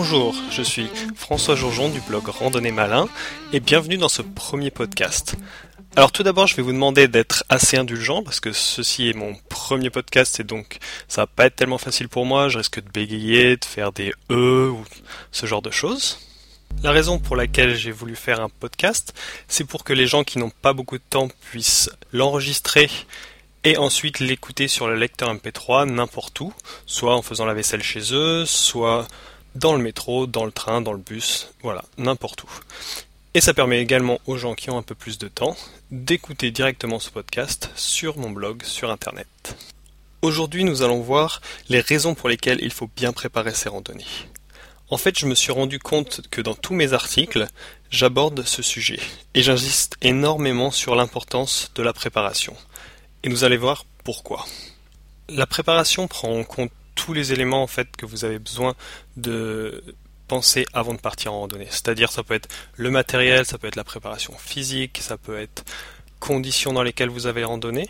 Bonjour, je suis François Jourjon du blog Randonnée Malin et bienvenue dans ce premier podcast. Alors tout d'abord, je vais vous demander d'être assez indulgent parce que ceci est mon premier podcast et donc ça va pas être tellement facile pour moi. Je risque de bégayer, de faire des e ou ce genre de choses. La raison pour laquelle j'ai voulu faire un podcast, c'est pour que les gens qui n'ont pas beaucoup de temps puissent l'enregistrer et ensuite l'écouter sur le lecteur MP3 n'importe où, soit en faisant la vaisselle chez eux, soit dans le métro, dans le train, dans le bus, voilà, n'importe où. Et ça permet également aux gens qui ont un peu plus de temps d'écouter directement ce podcast sur mon blog sur internet. Aujourd'hui, nous allons voir les raisons pour lesquelles il faut bien préparer ses randonnées. En fait, je me suis rendu compte que dans tous mes articles, j'aborde ce sujet et j'insiste énormément sur l'importance de la préparation. Et nous allez voir pourquoi. La préparation prend en compte tous les éléments en fait que vous avez besoin de penser avant de partir en randonnée. C'est-à-dire ça peut être le matériel, ça peut être la préparation physique, ça peut être conditions dans lesquelles vous avez randonné.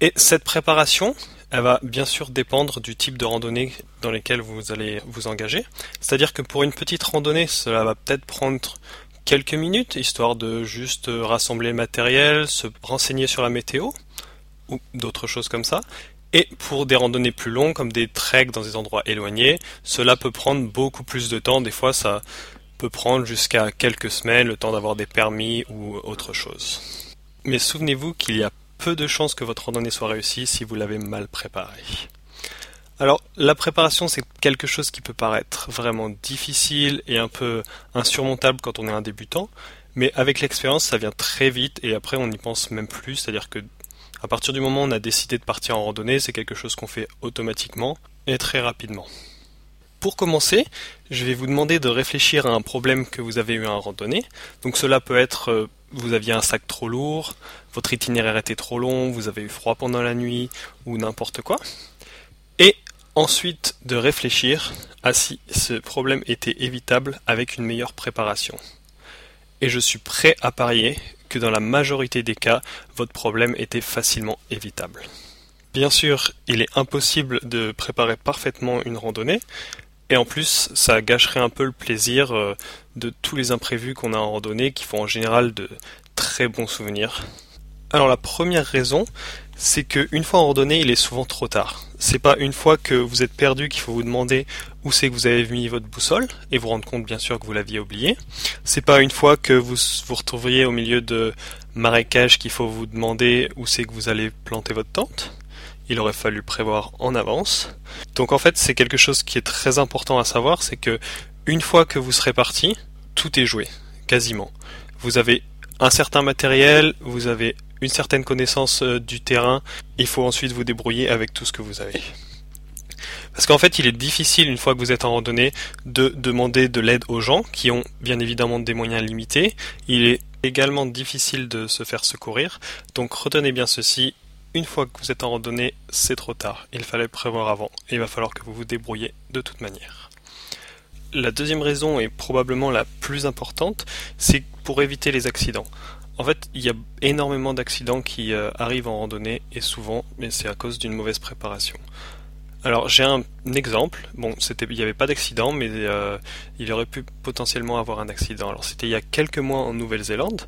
Et cette préparation, elle va bien sûr dépendre du type de randonnée dans lesquelles vous allez vous engager. C'est-à-dire que pour une petite randonnée, cela va peut-être prendre quelques minutes, histoire de juste rassembler le matériel, se renseigner sur la météo, ou d'autres choses comme ça. Et pour des randonnées plus longues, comme des treks dans des endroits éloignés, cela peut prendre beaucoup plus de temps. Des fois, ça peut prendre jusqu'à quelques semaines, le temps d'avoir des permis ou autre chose. Mais souvenez-vous qu'il y a peu de chances que votre randonnée soit réussie si vous l'avez mal préparée. Alors, la préparation, c'est quelque chose qui peut paraître vraiment difficile et un peu insurmontable quand on est un débutant, mais avec l'expérience, ça vient très vite et après, on n'y pense même plus, c'est-à-dire que à partir du moment où on a décidé de partir en randonnée, c'est quelque chose qu'on fait automatiquement et très rapidement. Pour commencer, je vais vous demander de réfléchir à un problème que vous avez eu en randonnée. Donc cela peut être euh, vous aviez un sac trop lourd, votre itinéraire était trop long, vous avez eu froid pendant la nuit ou n'importe quoi. Et ensuite de réfléchir à si ce problème était évitable avec une meilleure préparation. Et je suis prêt à parier que dans la majorité des cas, votre problème était facilement évitable. Bien sûr, il est impossible de préparer parfaitement une randonnée, et en plus, ça gâcherait un peu le plaisir euh, de tous les imprévus qu'on a en randonnée, qui font en général de très bons souvenirs. Alors la première raison, c'est qu'une fois en randonnée, il est souvent trop tard. C'est pas une fois que vous êtes perdu qu'il faut vous demander où c'est que vous avez mis votre boussole et vous rendre compte bien sûr que vous l'aviez oublié. C'est pas une fois que vous vous retrouveriez au milieu de marécages qu'il faut vous demander où c'est que vous allez planter votre tente. Il aurait fallu prévoir en avance. Donc en fait, c'est quelque chose qui est très important à savoir, c'est que une fois que vous serez parti, tout est joué, quasiment. Vous avez un certain matériel, vous avez une certaine connaissance euh, du terrain, il faut ensuite vous débrouiller avec tout ce que vous avez. Parce qu'en fait, il est difficile, une fois que vous êtes en randonnée, de demander de l'aide aux gens qui ont bien évidemment des moyens limités. Il est également difficile de se faire secourir. Donc retenez bien ceci, une fois que vous êtes en randonnée, c'est trop tard. Il fallait prévoir avant. Et il va falloir que vous vous débrouillez de toute manière. La deuxième raison est probablement la plus importante, c'est pour éviter les accidents. En fait, il y a énormément d'accidents qui euh, arrivent en randonnée et souvent, mais c'est à cause d'une mauvaise préparation. Alors j'ai un, exemple. Bon, il n'y avait pas d'accident, mais euh, il aurait pu potentiellement avoir un accident. Alors c'était il y a quelques mois en Nouvelle-Zélande.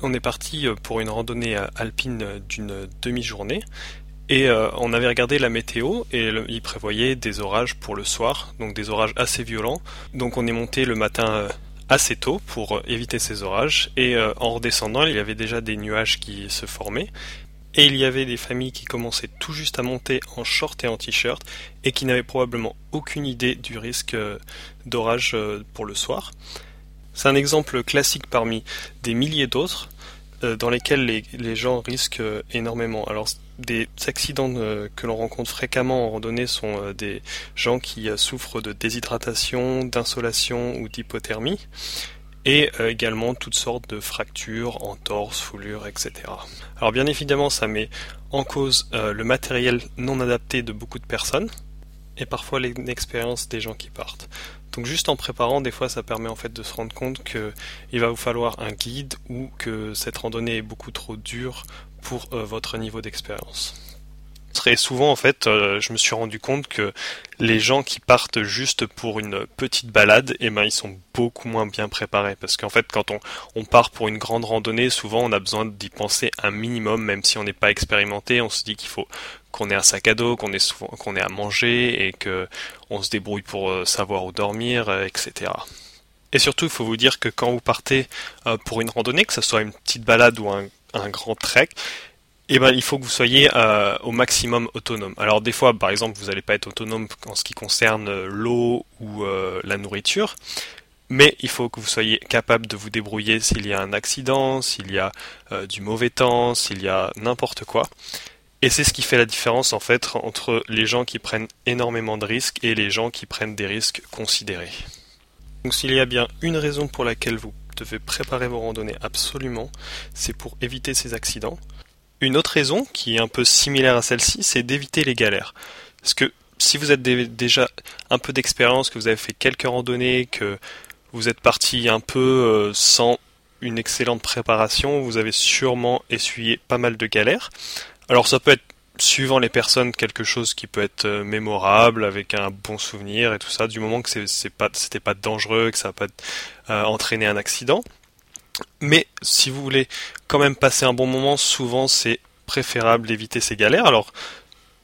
On est parti euh, pour une randonnée alpine d'une demi-journée et on avait regardé la météo et il prévoyait des orages pour le soir, donc des orages assez violents. Donc on est monté le matin assez tôt pour éviter ces orages et euh, en redescendant il y avait déjà des nuages qui se formaient et il y avait des familles qui commençaient tout juste à monter en short et en t-shirt et qui n'avaient probablement aucune idée du risque euh, d'orage euh, pour le soir. C'est un exemple classique parmi des milliers d'autres dans lesquels les, gens risquent énormément. Alors des accidents que l'on rencontre fréquemment en randonnée sont euh, des gens qui euh, souffrent de déshydratation, d'insolation ou d'hypothermie, et euh, également toutes sortes de fractures, entorses, foulures, etc. Alors bien évidemment, ça met en cause le matériel non adapté de beaucoup de personnes, et parfois l'expérience des gens qui partent. Donc juste en préparant, des fois ça permet en fait de se rendre compte qu'il va vous falloir un guide ou que cette randonnée est beaucoup trop dure pour euh, votre niveau d'expérience. Et souvent, en fait, euh, je me suis rendu compte que les gens qui partent juste pour une petite balade, eh ben, ils sont beaucoup moins bien préparés. Parce qu'en fait, quand on, part pour une grande randonnée, souvent, on a besoin d'y penser un minimum, même si on n'est pas expérimenté. On se dit qu'il faut qu'on ait un sac à dos, qu'on ait souvent, qu'on ait à manger et que on se débrouille pour euh, savoir où dormir, etc. Et surtout, il faut vous dire que quand vous partez pour une randonnée, que ce soit une petite balade ou un, un grand trek, eh ben, il faut que vous soyez euh, au maximum autonome. Alors des fois, par exemple, vous n'allez pas être autonome en ce qui concerne euh, l'eau ou euh, la nourriture, mais il faut que vous soyez capable de vous débrouiller s'il y a un accident, s'il y a du mauvais temps, s'il y a n'importe quoi. Et c'est ce qui fait la différence en fait entre les gens qui prennent énormément de risques et les gens qui prennent des risques considérés. Donc s'il y a bien une raison pour laquelle vous devez préparer vos randonnées absolument, c'est pour éviter ces accidents. Une autre raison, qui est un peu similaire à celle-ci, c'est d'éviter les galères. Parce que si vous êtes déjà un peu d'expérience, que vous avez fait quelques randonnées, que vous êtes parti un peu euh, sans une excellente préparation, vous avez sûrement essuyé pas mal de galères. Alors ça peut être suivant les personnes quelque chose qui peut être euh, mémorable avec un bon souvenir et tout ça du moment que c'est pas c'était pas dangereux que ça va pas euh, entraîner un accident mais si vous voulez quand même passer un bon moment, souvent c'est préférable d'éviter ces galères. Alors,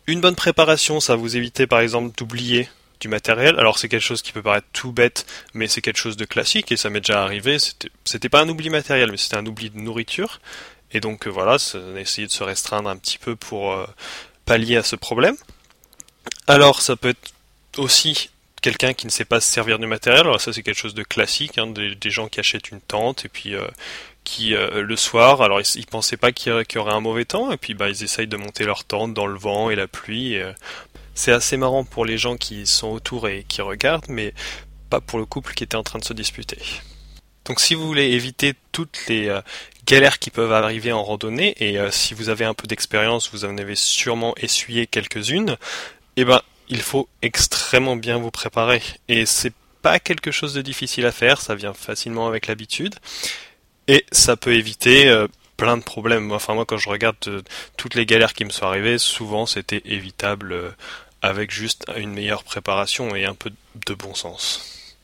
une bonne préparation, ça vous éviter par exemple d'oublier du matériel. Alors c'est quelque chose qui peut paraître tout bête, mais c'est quelque chose de classique et ça m'est déjà arrivé. C'était pas un oubli matériel, mais c'était un oubli de nourriture. Et donc euh, voilà, essayer de se restreindre un petit peu pour euh, pallier à ce problème. Alors ça peut être aussi quelqu'un qui ne sait pas se servir du matériel. Alors ça c'est quelque chose de classique, hein, des, gens qui achètent une tente et puis euh, qui le soir, alors ils, pensaient pas qu'il y, aurait un mauvais temps et puis bah ils essayent de monter leur tente dans le vent et la pluie. C'est assez marrant pour les gens qui sont autour et qui regardent, mais pas pour le couple qui était en train de se disputer. Donc si vous voulez éviter toutes les galères qui peuvent arriver en randonnée, et si vous avez un peu d'expérience, vous en avez sûrement essuyé quelques-unes, eh ben il faut extrêmement bien vous préparer. Et c'est pas quelque chose de difficile à faire, ça vient facilement avec l'habitude. Et ça peut éviter euh, plein de problèmes. Enfin moi quand je regarde euh, toutes les galères qui me sont arrivées, souvent c'était évitable euh, avec juste une meilleure préparation et un peu de bon sens.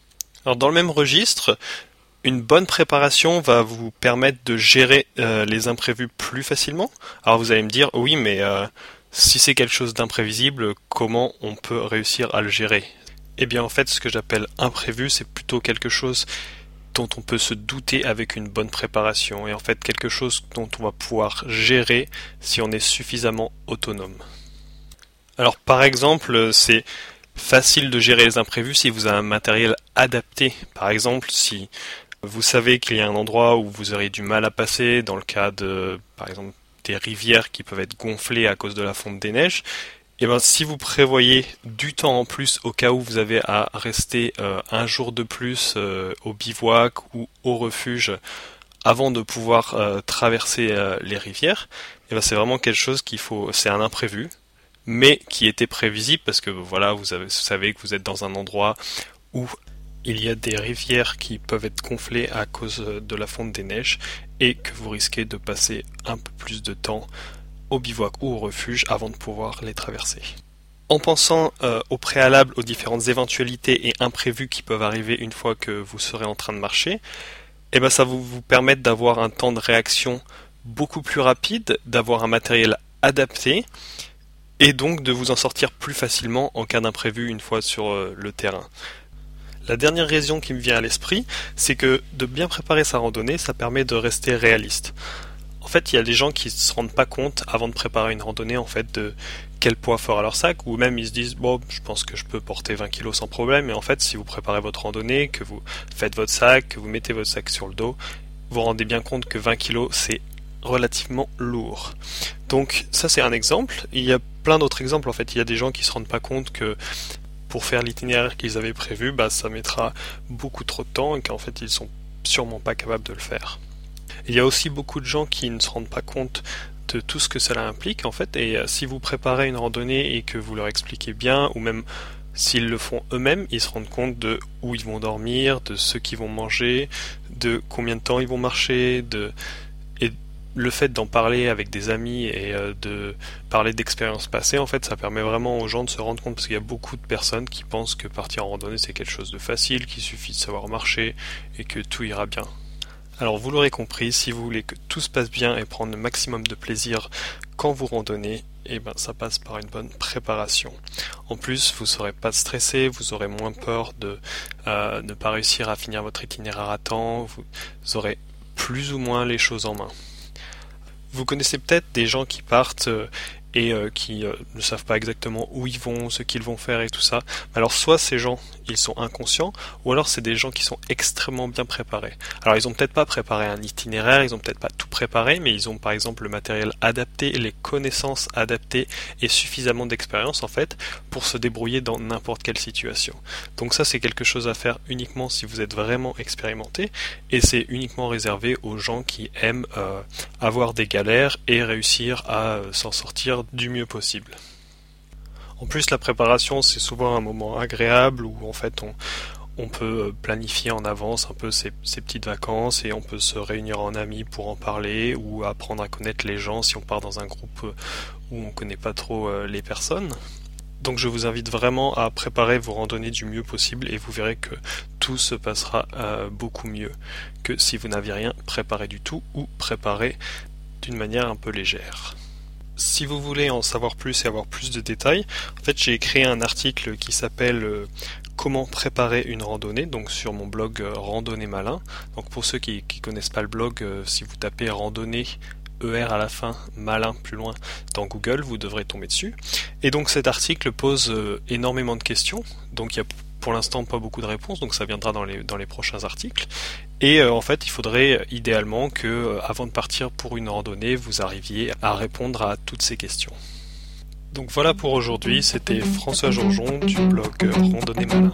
Alors dans le même registre, une bonne préparation va vous permettre de gérer les imprévus plus facilement. Alors vous allez me dire oui mais si c'est quelque chose d'imprévisible, comment on peut réussir à le gérer? Eh bien en fait ce que j'appelle imprévu c'est plutôt quelque chose dont on peut se douter avec une bonne préparation et en fait quelque chose dont on va pouvoir gérer si on est suffisamment autonome. Alors par exemple c'est facile de gérer les imprévus si vous avez un matériel adapté. Par exemple si vous savez qu'il y a un endroit où vous aurez du mal à passer dans le cas de par exemple des rivières qui peuvent être gonflées à cause de la fonte des neiges, et eh ben si vous prévoyez du temps en plus au cas où vous avez à rester euh, un jour de plus euh, au bivouac ou au refuge avant de pouvoir euh, traverser les rivières, et eh ben c'est vraiment quelque chose qu'il faut, c'est un imprévu, mais qui était prévisible parce que voilà vous, avez, vous savez que vous êtes dans un endroit où il y a des rivières qui peuvent être gonflées à cause de la fonte des neiges et que vous risquez de passer un peu plus de temps au bivouac ou au refuge avant de pouvoir les traverser. En pensant euh, au préalable aux différentes éventualités et imprévus qui peuvent arriver une fois que vous serez en train de marcher, eh ben ça va vous permettre d'avoir un temps de réaction beaucoup plus rapide, d'avoir un matériel adapté et donc de vous en sortir plus facilement en cas d'imprévu une fois sur euh, le terrain. La dernière raison qui me vient à l'esprit, c'est que de bien préparer sa randonnée, ça permet de rester réaliste. En fait, il y a des gens qui se rendent pas compte avant de préparer une randonnée en fait de quel poids fera leur sac ou même ils se disent bon je pense que je peux porter 20 kg sans problème et en fait si vous préparez votre randonnée que vous faites votre sac que vous mettez votre sac sur le dos vous vous rendez bien compte que 20 kg c'est relativement lourd. Donc ça c'est un exemple. Il y a plein d'autres exemples en fait. Il y a des gens qui se rendent pas compte que pour faire l'itinéraire qu'ils avaient prévu, bah, ça mettra beaucoup trop de temps et qu'en fait ils sont sûrement pas capables de le faire. Il y a aussi beaucoup de gens qui ne se rendent pas compte de tout ce que cela implique en fait et euh, si vous préparez une randonnée et que vous leur expliquez bien ou même s'ils le font eux-mêmes, ils se rendent compte de où ils vont dormir, de ce qu'ils vont manger, de combien de temps ils vont marcher, de le fait d'en parler avec des amis et euh, de parler d'expériences passées, en fait, ça permet vraiment aux gens de se rendre compte parce qu'il y a beaucoup de personnes qui pensent que partir en randonnée c'est quelque chose de facile, qu'il suffit de savoir marcher et que tout ira bien. Alors vous l'aurez compris, si vous voulez que tout se passe bien et prendre le maximum de plaisir quand vous randonnez, eh ben ça passe par une bonne préparation. En plus, vous ne serez pas stressé, vous aurez moins peur de euh, ne pas réussir à finir votre itinéraire à temps, vous aurez plus ou moins les choses en main. Vous connaissez peut-être des gens qui partent euh, et euh, qui euh, ne savent pas exactement où ils vont, ce qu'ils vont faire et tout ça. Alors soit ces gens, ils sont inconscients, ou alors c'est des gens qui sont extrêmement bien préparés. Alors ils ont peut-être pas préparé un itinéraire, ils ont peut-être pas tout préparé, mais ils ont par exemple le matériel adapté, les connaissances adaptées et suffisamment d'expérience en fait pour se débrouiller dans n'importe quelle situation. Donc ça c'est quelque chose à faire uniquement si vous êtes vraiment expérimenté et c'est uniquement réservé aux gens qui aiment euh, avoir des galères et réussir à s'en sortir du mieux possible. En plus, la préparation, c'est souvent un moment agréable où en fait on, peut planifier en avance un peu ses, petites vacances et on peut se réunir en amis pour en parler ou apprendre à connaître les gens si on part dans un groupe où on ne connaît pas trop euh, les personnes. Donc je vous invite vraiment à préparer vos randonnées du mieux possible et vous verrez que tout se passera euh, beaucoup mieux que si vous n'aviez rien préparé du tout ou préparé d'une manière un peu légère si vous voulez en savoir plus et avoir plus de détails, en fait j'ai créé un article qui s'appelle euh, Comment préparer une randonnée, donc sur mon blog euh, Randonnée Malin. Donc pour ceux qui ne connaissent pas le blog, euh, si vous tapez randonnée ER à la fin, malin plus loin dans Google, vous devrez tomber dessus. Et donc cet article pose énormément de questions. Donc il y a pour l'instant pas beaucoup de réponses, donc ça viendra dans les, dans les prochains articles. Et euh, en fait, il faudrait euh, idéalement que, euh, avant de partir pour une randonnée, vous arriviez à répondre à toutes ces questions. Donc voilà pour aujourd'hui, c'était François Jourjon du blog Randonnée Malin.